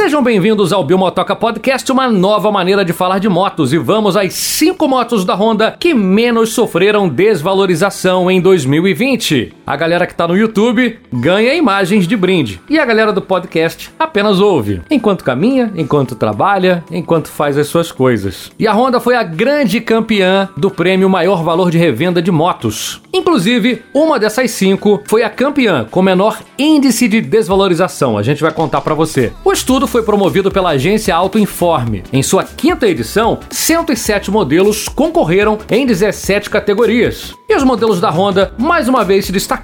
Sejam bem-vindos ao Biomotoca Podcast, uma nova maneira de falar de motos. E vamos às cinco motos da Honda que menos sofreram desvalorização em 2020. A galera que tá no YouTube ganha imagens de brinde. E a galera do podcast apenas ouve. Enquanto caminha, enquanto trabalha, enquanto faz as suas coisas. E a Honda foi a grande campeã do prêmio Maior Valor de Revenda de Motos. Inclusive, uma dessas cinco foi a campeã com menor índice de desvalorização. A gente vai contar para você. O estudo foi promovido pela agência Autoinforme. Em sua quinta edição, 107 modelos concorreram em 17 categorias. E os modelos da Honda mais uma vez se destacaram: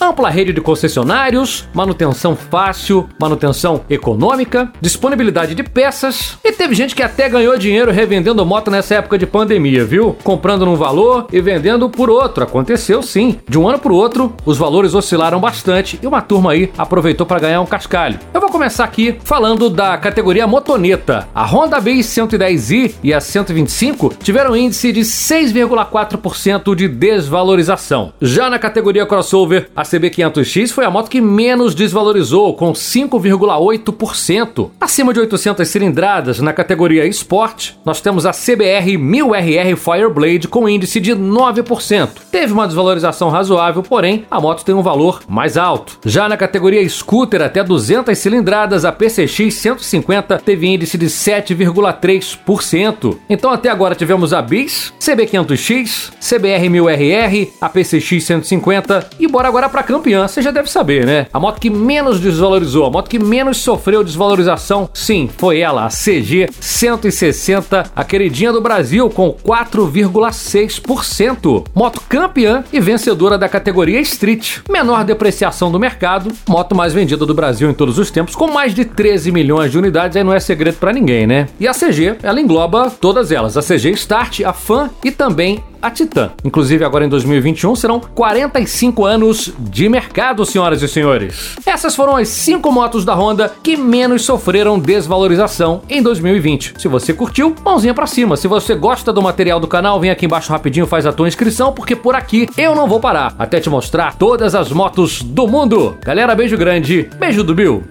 ampla rede de concessionários, manutenção fácil, manutenção econômica, disponibilidade de peças. E teve gente que até ganhou dinheiro revendendo moto nessa época de pandemia, viu? Comprando num valor e vendendo por outro. Aconteceu sim. De um ano para o outro, os valores oscilaram bastante e uma turma aí aproveitou para ganhar um cascalho. Eu vou começar aqui falando da categoria motoneta. A Honda Bis 110i e a 125 tiveram índice de 6,4% de desvalorização. Já na categoria crossover, a CB500X foi a moto que menos desvalorizou, com 5,8%. Acima de 800 cilindradas, na categoria Sport, nós temos a CBR 1000RR Fireblade com índice de 9%. Teve uma desvalorização razoável, porém a moto tem um valor mais alto. Já na categoria Scooter até 200 cilindradas, a PCX 150 teve índice de 7,3%. Então até agora tivemos a Bis, CB500X, CBR 1000RR, a PCX 150 e bora agora para campeã, você já deve saber, né? A moto que menos desvalorizou, a moto que menos sofreu desvalorização, sim, foi ela, a CG 160, a queridinha do Brasil com 4,6%. Moto campeã e vencedora da categoria Street. Menor depreciação do mercado, moto mais vendida do Brasil em todos os tempos, com mais de 13 milhões de unidades, aí não é segredo para ninguém, né? E a CG, ela engloba todas elas, a CG Start, a Fan e também a Titan. Inclusive, agora em 2021 serão 45 anos de mercado, senhoras e senhores. Essas foram as 5 motos da Honda que menos sofreram desvalorização em 2020. Se você curtiu, mãozinha pra cima. Se você gosta do material do canal, vem aqui embaixo rapidinho, faz a tua inscrição, porque por aqui eu não vou parar até te mostrar todas as motos do mundo. Galera, beijo grande, beijo do Bill.